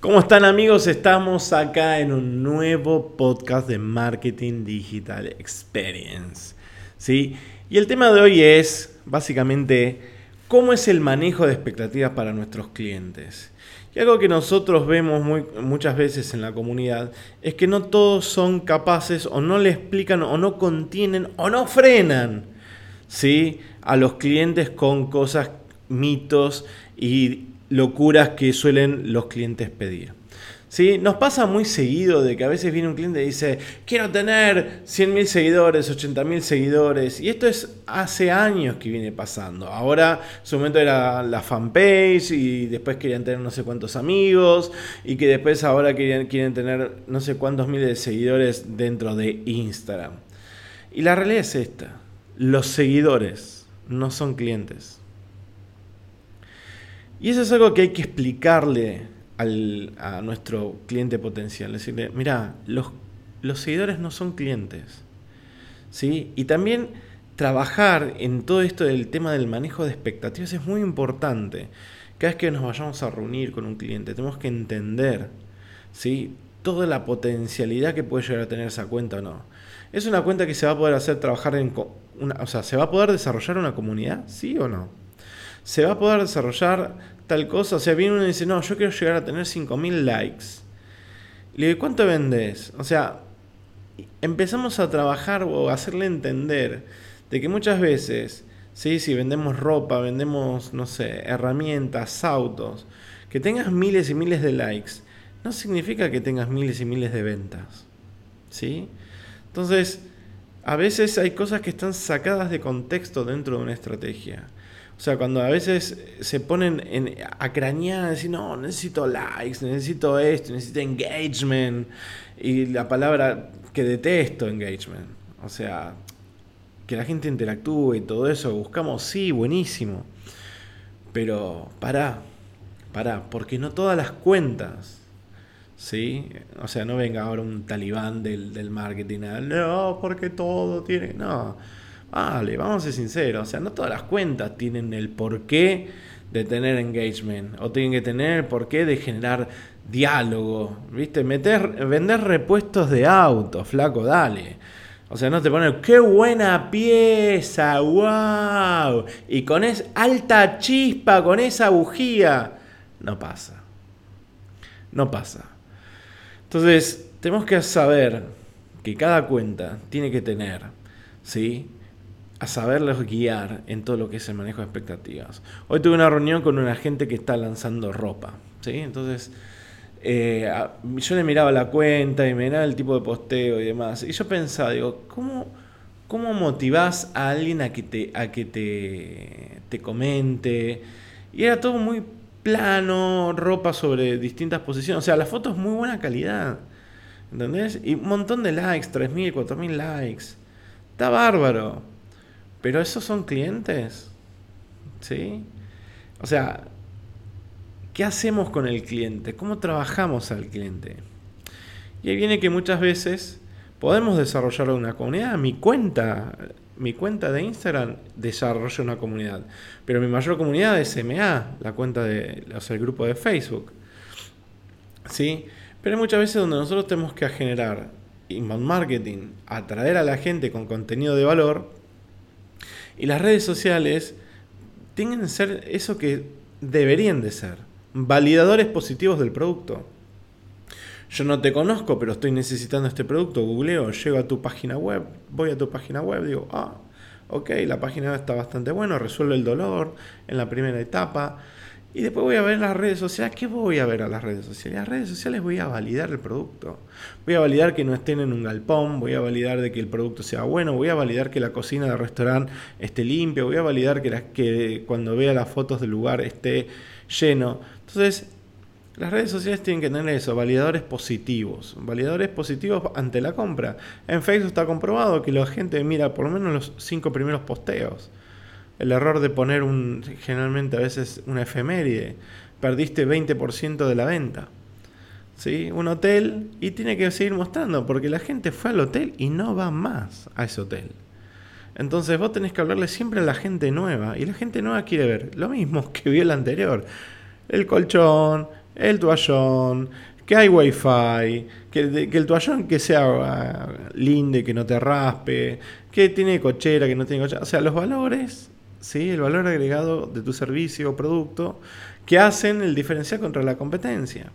¿Cómo están amigos? Estamos acá en un nuevo podcast de Marketing Digital Experience. ¿sí? Y el tema de hoy es básicamente cómo es el manejo de expectativas para nuestros clientes. Y algo que nosotros vemos muchas veces en la comunidad es que no todos son capaces o no le explican o no contienen o no frenan ¿sí? a los clientes con cosas, mitos y locuras que suelen los clientes pedir. ¿Sí? Nos pasa muy seguido de que a veces viene un cliente y dice, quiero tener 100.000 seguidores, 80.000 seguidores. Y esto es hace años que viene pasando. Ahora, su momento era la fanpage y después querían tener no sé cuántos amigos y que después ahora quieren, quieren tener no sé cuántos miles de seguidores dentro de Instagram. Y la realidad es esta. Los seguidores no son clientes. Y eso es algo que hay que explicarle a nuestro cliente potencial. Decirle, mira, los, los seguidores no son clientes. ¿sí? Y también trabajar en todo esto del tema del manejo de expectativas es muy importante. Cada vez que nos vayamos a reunir con un cliente, tenemos que entender ¿sí? toda la potencialidad que puede llegar a tener esa cuenta o no. ¿Es una cuenta que se va a poder hacer trabajar en... O sea, ¿se va a poder desarrollar una comunidad? ¿Sí o no? se va a poder desarrollar tal cosa. O sea, viene uno y dice, no, yo quiero llegar a tener 5.000 likes. Le digo, ¿cuánto vendes? O sea, empezamos a trabajar o a hacerle entender de que muchas veces, ¿sí? si vendemos ropa, vendemos, no sé, herramientas, autos, que tengas miles y miles de likes, no significa que tengas miles y miles de ventas. ¿Sí? Entonces, a veces hay cosas que están sacadas de contexto dentro de una estrategia. O sea, cuando a veces se ponen en, a cranear, decir, no, necesito likes, necesito esto, necesito engagement. Y la palabra que detesto, engagement. O sea, que la gente interactúe y todo eso, buscamos, sí, buenísimo. Pero pará, pará, porque no todas las cuentas, ¿sí? O sea, no venga ahora un talibán del, del marketing, no, porque todo tiene, no Vale, vamos a ser sinceros, o sea, no todas las cuentas tienen el porqué de tener engagement o tienen que tener el porqué de generar diálogo, ¿viste? Meter, vender repuestos de auto, flaco, dale. O sea, no te ponen, qué buena pieza, wow. Y con esa alta chispa, con esa bujía. No pasa. No pasa. Entonces, tenemos que saber que cada cuenta tiene que tener, ¿sí? A saberlos guiar en todo lo que es el manejo de expectativas. Hoy tuve una reunión con una gente que está lanzando ropa, ¿sí? Entonces, eh, yo le miraba la cuenta y me miraba el tipo de posteo y demás. Y yo pensaba, digo, ¿cómo, cómo motivás a alguien a que te, a que te, te comente? Y era todo muy plano, ropa sobre distintas posiciones. O sea, la foto es muy buena calidad. ¿Entendés? Y un montón de likes, 3.000, 4.000 likes. Está bárbaro. Pero esos son clientes. ¿Sí? O sea, ¿qué hacemos con el cliente? ¿Cómo trabajamos al cliente? Y ahí viene que muchas veces podemos desarrollar una comunidad. Mi cuenta, mi cuenta de Instagram desarrolla una comunidad. Pero mi mayor comunidad es MA, la cuenta de, o sea, el grupo de Facebook. ¿Sí? Pero muchas veces donde nosotros tenemos que generar inbound marketing, atraer a la gente con contenido de valor y las redes sociales tienen que ser eso que deberían de ser, validadores positivos del producto. Yo no te conozco, pero estoy necesitando este producto, googleo, llego a tu página web, voy a tu página web, digo, ah, ok, la página está bastante buena, resuelve el dolor en la primera etapa, y después voy a ver las redes sociales. ¿Qué voy a ver a las redes sociales? Las redes sociales voy a validar el producto. Voy a validar que no estén en un galpón, voy a validar de que el producto sea bueno, voy a validar que la cocina del restaurante esté limpia, voy a validar que, que cuando vea las fotos del lugar esté lleno. Entonces, las redes sociales tienen que tener eso, validadores positivos. Validadores positivos ante la compra. En Facebook está comprobado que la gente mira por lo menos los cinco primeros posteos el error de poner un, generalmente a veces una efeméride. Perdiste 20% de la venta. ¿Sí? Un hotel y tiene que seguir mostrando porque la gente fue al hotel y no va más a ese hotel. Entonces vos tenés que hablarle siempre a la gente nueva y la gente nueva quiere ver lo mismo que vio el anterior. El colchón, el toallón, que hay wifi, que, que el toallón que sea ah, lindo, que no te raspe, que tiene cochera, que no tiene cochera. O sea, los valores, ¿sí? el valor agregado de tu servicio o producto que hacen el diferencial contra la competencia.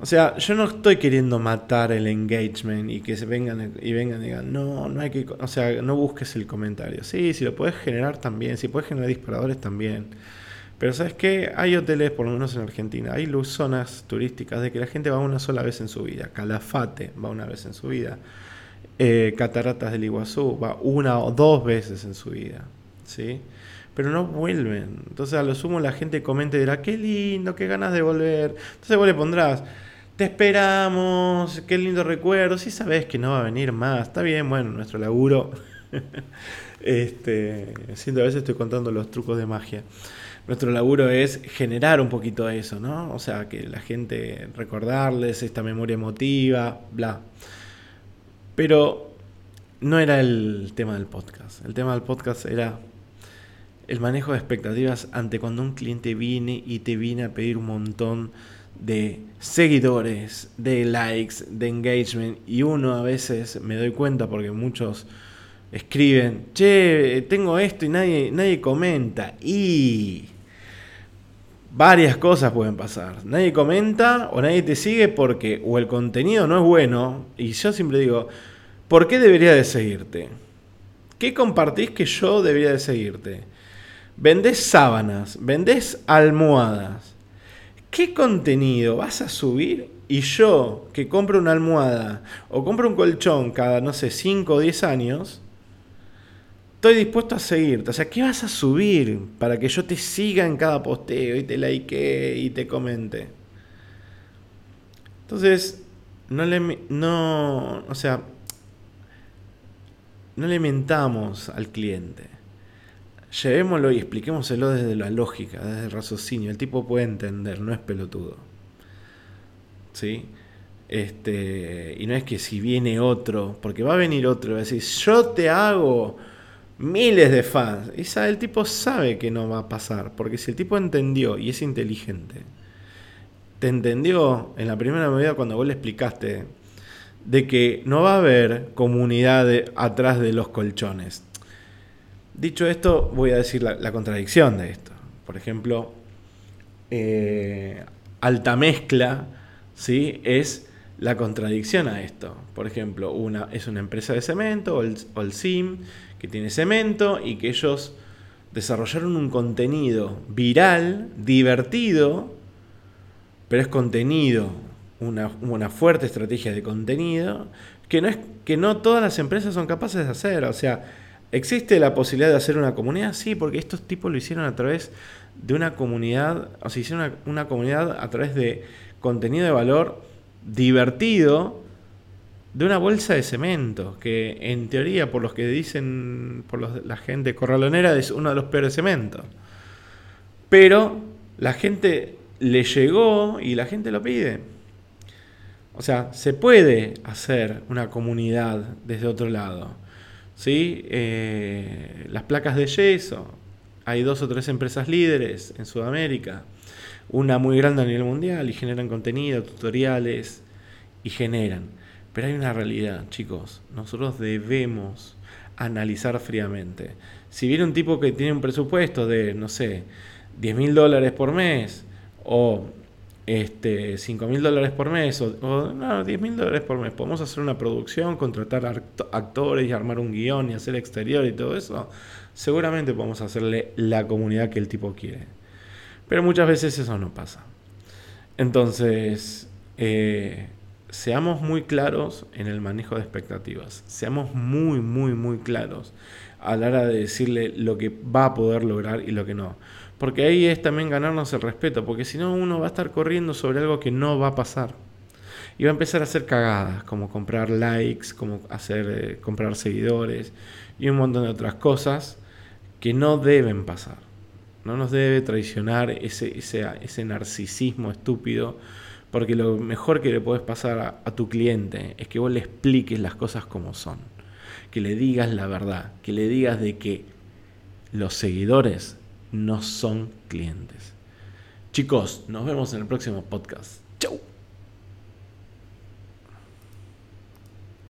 O sea, yo no estoy queriendo matar el engagement y que se vengan y vengan y digan, no, no hay que, o sea, no busques el comentario. Sí, si lo puedes generar también, si puedes generar disparadores también. Pero sabes qué, hay hoteles, por lo menos en Argentina, hay zonas turísticas de que la gente va una sola vez en su vida. Calafate va una vez en su vida. Eh, Cataratas del Iguazú va una o dos veces en su vida. ¿sí? Pero no vuelven. Entonces a lo sumo la gente comenta y dirá, qué lindo, qué ganas de volver. Entonces vos le pondrás, te esperamos, qué lindo recuerdo. Si sabes que no va a venir más, está bien, bueno, nuestro laburo. este, siento a veces estoy contando los trucos de magia. Nuestro laburo es generar un poquito eso, ¿no? O sea, que la gente recordarles esta memoria emotiva, bla. Pero no era el tema del podcast. El tema del podcast era el manejo de expectativas ante cuando un cliente viene y te viene a pedir un montón de seguidores, de likes, de engagement. Y uno a veces me doy cuenta porque muchos escriben, che, tengo esto y nadie, nadie comenta. Y varias cosas pueden pasar. Nadie comenta o nadie te sigue porque o el contenido no es bueno. Y yo siempre digo, ¿por qué debería de seguirte? ¿Qué compartís que yo debería de seguirte? Vendés sábanas, vendés almohadas ¿qué contenido vas a subir? Y yo, que compro una almohada o compro un colchón cada, no sé, 5 o 10 años, estoy dispuesto a seguirte. O sea, ¿qué vas a subir para que yo te siga en cada posteo y te like y te comente? Entonces, no le, no, o sea, no le mentamos al cliente llevémoslo y expliquémoselo desde la lógica, desde el raciocinio. El tipo puede entender, no es pelotudo. ¿Sí? Este, y no es que si viene otro, porque va a venir otro y va a decir, yo te hago miles de fans. Y sabe, el tipo sabe que no va a pasar, porque si el tipo entendió y es inteligente, te entendió en la primera medida cuando vos le explicaste de que no va a haber comunidad atrás de los colchones. Dicho esto, voy a decir la, contradicción de esto. Por ejemplo, eh, alta mezcla ¿sí? es la contradicción a esto. Por ejemplo, una, es una empresa de cemento o que tiene cemento y que ellos desarrollaron un contenido viral, divertido, pero es contenido, una, una, fuerte estrategia de contenido, que no, es, que no todas las empresas son capaces de hacer. O sea, ¿Existe la posibilidad de hacer una comunidad? Sí, porque estos tipos lo hicieron a través de una comunidad, o sea, hicieron una, comunidad a través de contenido de valor divertido de una bolsa de cemento, que en teoría, por los que dicen, por la gente corralonera, es uno de los peores cementos. Pero la gente le llegó y la gente lo pide. O sea, se puede hacer una comunidad desde otro lado. ¿sí? Eh, las placas de yeso, hay dos o tres empresas líderes en Sudamérica, una muy grande a nivel mundial y generan contenido, tutoriales y generan. Pero hay una realidad, chicos, nosotros debemos analizar fríamente. Si viene un tipo que tiene un presupuesto de, no sé, 10 mil dólares por mes o este, 5 mil dólares por mes o, no, 10 mil dólares por mes. Podemos hacer una producción, contratar actores y armar un guion y hacer exterior y todo eso. Seguramente podemos hacerle la comunidad que el tipo quiere. Pero muchas veces eso no pasa. Entonces, eh, seamos muy claros en el manejo de expectativas. Seamos muy, muy, muy claros a la hora de decirle lo que va a poder lograr y lo que no. Porque ahí es también ganarnos el respeto, porque si no uno va a estar corriendo sobre algo que no va a pasar. Y va a empezar a hacer cagadas, como comprar likes, como hacer eh, comprar seguidores y un montón de otras cosas que no deben pasar. No nos debe traicionar ese, ese, ese narcisismo estúpido, porque lo mejor que le puedes pasar a, a tu cliente es que vos le expliques las cosas como son, que le digas la verdad, que le digas de que los seguidores no son clientes. Chicos, nos vemos en el próximo podcast. Chau.